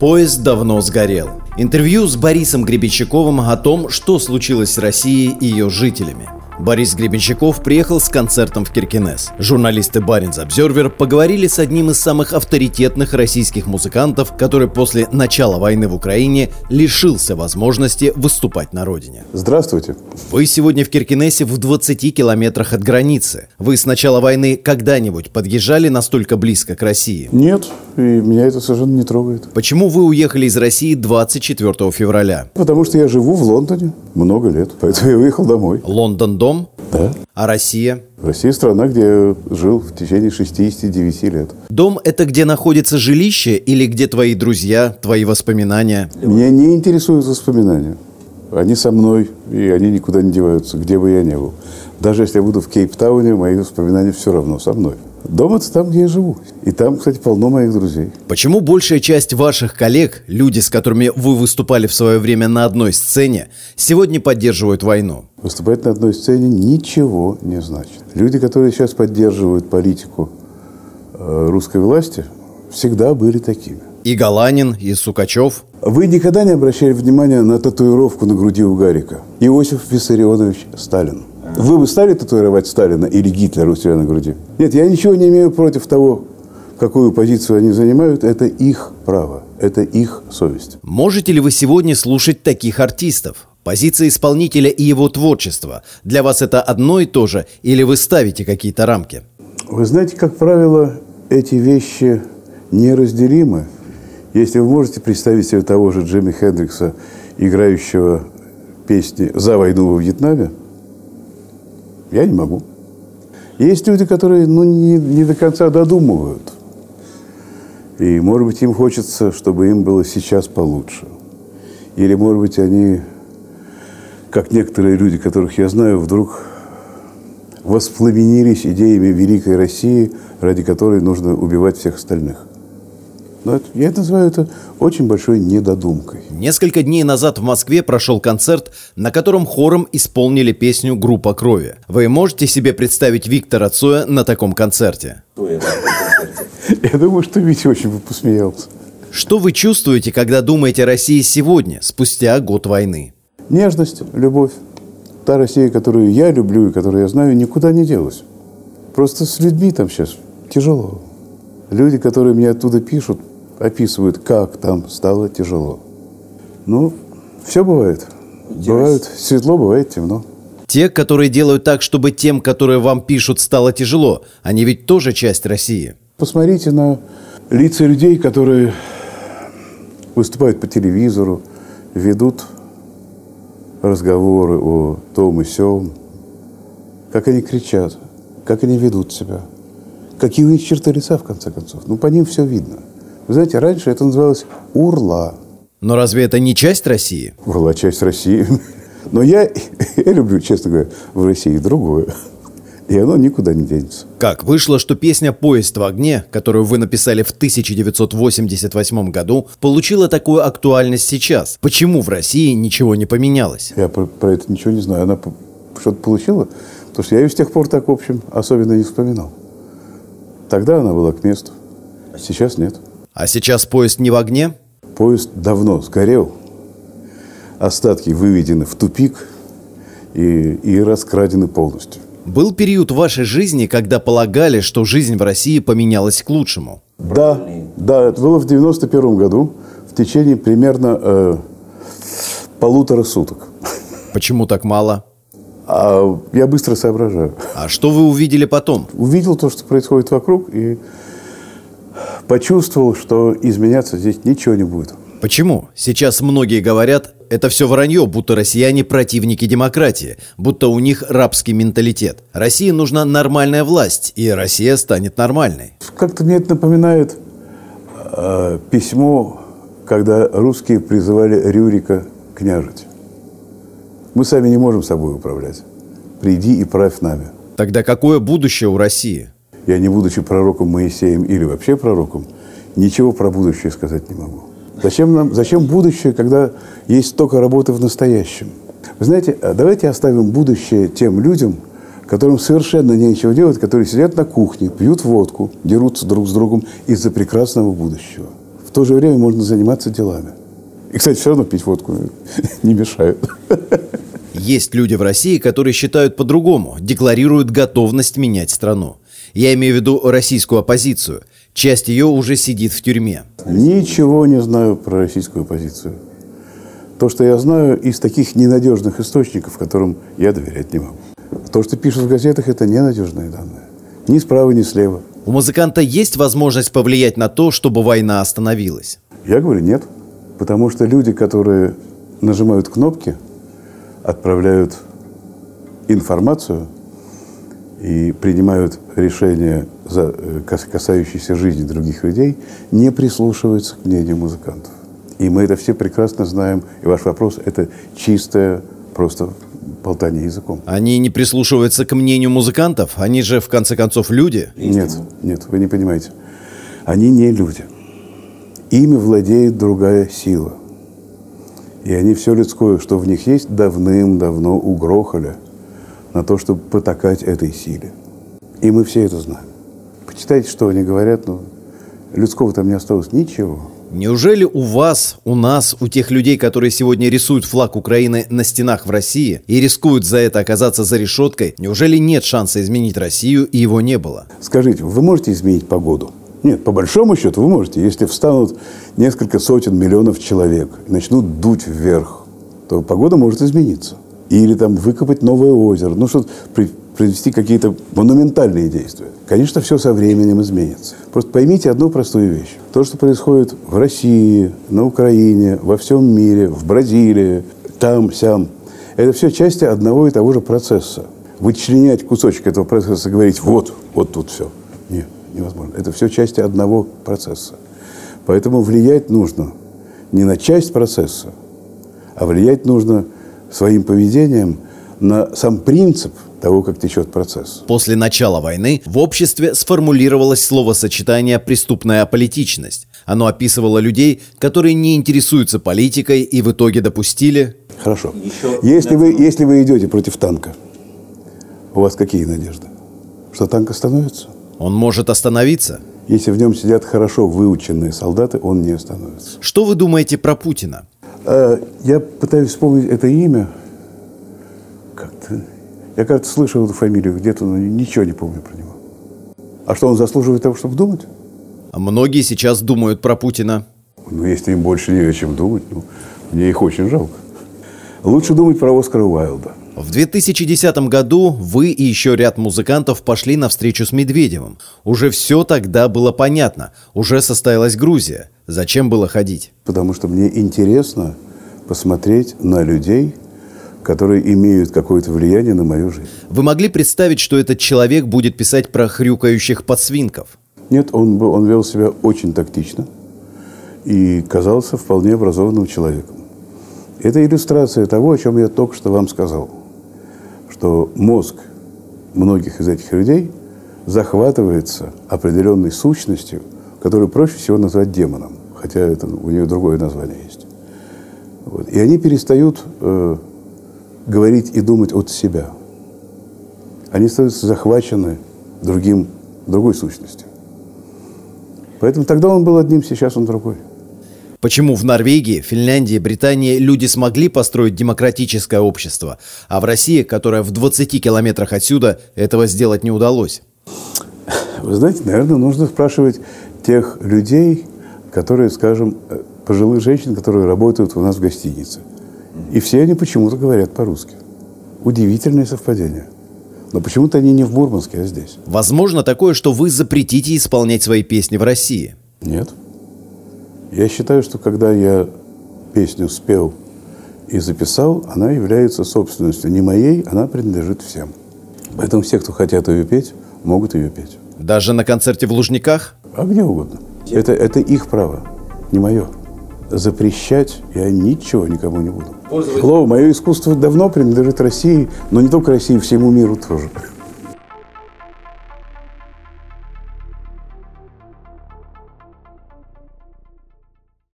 Поезд давно сгорел. Интервью с Борисом Гребенщиковым о том, что случилось с Россией и ее жителями. Борис Гребенщиков приехал с концертом в Киркинес. Журналисты Баринс Обзервер поговорили с одним из самых авторитетных российских музыкантов, который после начала войны в Украине лишился возможности выступать на родине. Здравствуйте. Вы сегодня в Киркинесе в 20 километрах от границы. Вы с начала войны когда-нибудь подъезжали настолько близко к России? Нет, и меня это совершенно не трогает. Почему вы уехали из России 24 февраля? Потому что я живу в Лондоне много лет, поэтому я уехал домой. Лондон дом? Да. А Россия? Россия страна, где я жил в течение 69 лет. Дом – это где находится жилище или где твои друзья, твои воспоминания? Меня не интересуют воспоминания. Они со мной, и они никуда не деваются, где бы я ни был. Даже если я буду в Кейптауне, мои воспоминания все равно со мной. Дом – это там, где я живу. И там, кстати, полно моих друзей. Почему большая часть ваших коллег, люди, с которыми вы выступали в свое время на одной сцене, сегодня поддерживают войну? Выступать на одной сцене ничего не значит. Люди, которые сейчас поддерживают политику э, русской власти, всегда были такими. И Галанин, и Сукачев. Вы никогда не обращали внимания на татуировку на груди у Гарика? Иосиф Виссарионович Сталин. Вы бы стали татуировать Сталина или Гитлера у себя на груди? Нет, я ничего не имею против того, какую позицию они занимают. Это их право, это их совесть. Можете ли вы сегодня слушать таких артистов? Позиция исполнителя и его творчество. Для вас это одно и то же, или вы ставите какие-то рамки? Вы знаете, как правило, эти вещи неразделимы. Если вы можете представить себе того же Джимми Хендрикса, играющего песни «За войну во Вьетнаме», я не могу. Есть люди, которые ну, не, не до конца додумывают. И, может быть, им хочется, чтобы им было сейчас получше. Или, может быть, они, как некоторые люди, которых я знаю, вдруг воспламенились идеями великой России, ради которой нужно убивать всех остальных. Но это, я это называю это очень большой недодумкой. Несколько дней назад в Москве прошел концерт, на котором хором исполнили песню «Группа крови». Вы можете себе представить Виктора Цоя на таком концерте? Я думаю, что Витя очень бы посмеялся. Что вы чувствуете, когда думаете о России сегодня, спустя год войны? Нежность, любовь. Та Россия, которую я люблю и которую я знаю, никуда не делась. Просто с людьми там сейчас тяжело. Люди, которые мне оттуда пишут, описывают, как там стало тяжело. Ну, все бывает. Бывает светло, бывает темно. Те, которые делают так, чтобы тем, которые вам пишут, стало тяжело, они ведь тоже часть России. Посмотрите на лица людей, которые выступают по телевизору, ведут разговоры о том и сём, как они кричат, как они ведут себя, какие у них черты лица, в конце концов. Ну, по ним все видно – вы знаете, раньше это называлось Урла. Но разве это не часть России? Урла – часть России. Но я, я люблю, честно говоря, в России другое. И оно никуда не денется. Как вышло, что песня «Поезд в огне», которую вы написали в 1988 году, получила такую актуальность сейчас? Почему в России ничего не поменялось? Я про, про это ничего не знаю. Она что-то получила? Потому что я ее с тех пор так, в общем, особенно не вспоминал. Тогда она была к месту. Сейчас нет. А сейчас поезд не в огне? Поезд давно сгорел. Остатки выведены в тупик и, и раскрадены полностью. Был период в вашей жизни, когда полагали, что жизнь в России поменялась к лучшему? Да, да, это было в 91 году, в течение примерно э, полутора суток. Почему так мало? А я быстро соображаю. А что вы увидели потом? Увидел то, что происходит вокруг, и почувствовал, что изменяться здесь ничего не будет. Почему? Сейчас многие говорят, это все вранье, будто россияне противники демократии, будто у них рабский менталитет. России нужна нормальная власть, и Россия станет нормальной. Как-то мне это напоминает э, письмо, когда русские призывали Рюрика княжить. Мы сами не можем собой управлять. Приди и правь нами. Тогда какое будущее у России? Я, не будучи пророком Моисеем или вообще пророком, ничего про будущее сказать не могу. Зачем нам, зачем будущее, когда есть столько работы в настоящем? Вы знаете, а давайте оставим будущее тем людям, которым совершенно нечего делать, которые сидят на кухне, пьют водку, дерутся друг с другом из-за прекрасного будущего. в то же время можно заниматься делами. И, кстати, все равно пить водку не мешают. Есть люди в России, которые считают по-другому, декларируют готовность менять страну. Я имею в виду российскую оппозицию. Часть ее уже сидит в тюрьме. Ничего не знаю про российскую оппозицию. То, что я знаю из таких ненадежных источников, которым я доверять не могу. То, что пишут в газетах, это ненадежные данные. Ни справа, ни слева. У музыканта есть возможность повлиять на то, чтобы война остановилась? Я говорю, нет. Потому что люди, которые нажимают кнопки, отправляют информацию и принимают решения, э, касающиеся жизни других людей, не прислушиваются к мнению музыкантов. И мы это все прекрасно знаем. И ваш вопрос – это чистое просто болтание языком. Они не прислушиваются к мнению музыкантов? Они же, в конце концов, люди? Нет, нет, вы не понимаете. Они не люди. Ими владеет другая сила. И они все людское, что в них есть, давным-давно угрохали на то, чтобы потакать этой силе. И мы все это знаем. Почитайте, что они говорят, но людского там не осталось ничего. Неужели у вас, у нас, у тех людей, которые сегодня рисуют флаг Украины на стенах в России и рискуют за это оказаться за решеткой, неужели нет шанса изменить Россию и его не было? Скажите, вы можете изменить погоду? Нет, по большому счету вы можете. Если встанут несколько сотен миллионов человек и начнут дуть вверх, то погода может измениться. Или там выкопать новое озеро. Ну, что произвести какие-то монументальные действия. Конечно, все со временем изменится. Просто поймите одну простую вещь. То, что происходит в России, на Украине, во всем мире, в Бразилии, там, сям, это все части одного и того же процесса. Вычленять кусочек этого процесса и говорить, вот, вот тут все. Нет, невозможно. Это все части одного процесса. Поэтому влиять нужно не на часть процесса, а влиять нужно своим поведением на сам принцип – того, как течет процесс. После начала войны в обществе сформулировалось словосочетание «преступная аполитичность». Оно описывало людей, которые не интересуются политикой и в итоге допустили... Хорошо. Если вы, если вы идете против танка, у вас какие надежды? Что танк остановится? Он может остановиться? Если в нем сидят хорошо выученные солдаты, он не остановится. Что вы думаете про Путина? Э, я пытаюсь вспомнить это имя. Как-то я, кажется, слышал эту фамилию где-то, но ничего не помню про него. А что, он заслуживает того, чтобы думать? А многие сейчас думают про Путина. Ну, если им больше не о чем думать, ну, мне их очень жалко. Лучше думать про Оскара Уайлда. В 2010 году вы и еще ряд музыкантов пошли на встречу с Медведевым. Уже все тогда было понятно. Уже состоялась Грузия. Зачем было ходить? Потому что мне интересно посмотреть на людей, которые имеют какое-то влияние на мою жизнь. Вы могли представить, что этот человек будет писать про хрюкающих подсвинков? Нет, он, он вел себя очень тактично и казался вполне образованным человеком. Это иллюстрация того, о чем я только что вам сказал, что мозг многих из этих людей захватывается определенной сущностью, которую проще всего назвать демоном, хотя это, у нее другое название есть. Вот. И они перестают э, говорить и думать от себя. Они становятся захвачены другим, другой сущностью. Поэтому тогда он был одним, сейчас он другой. Почему в Норвегии, Финляндии, Британии люди смогли построить демократическое общество, а в России, которая в 20 километрах отсюда, этого сделать не удалось? Вы знаете, наверное, нужно спрашивать тех людей, которые, скажем, э, пожилых женщин, которые работают у нас в гостинице. И все они почему-то говорят по-русски. Удивительное совпадение. Но почему-то они не в Мурманске, а здесь. Возможно такое, что вы запретите исполнять свои песни в России? Нет. Я считаю, что когда я песню спел и записал, она является собственностью не моей, она принадлежит всем. Поэтому все, кто хотят ее петь, могут ее петь. Даже на концерте в Лужниках? А где угодно. Это, это их право, не мое запрещать я ничего никому не буду. Слово, мое искусство давно принадлежит России, но не только России, всему миру тоже.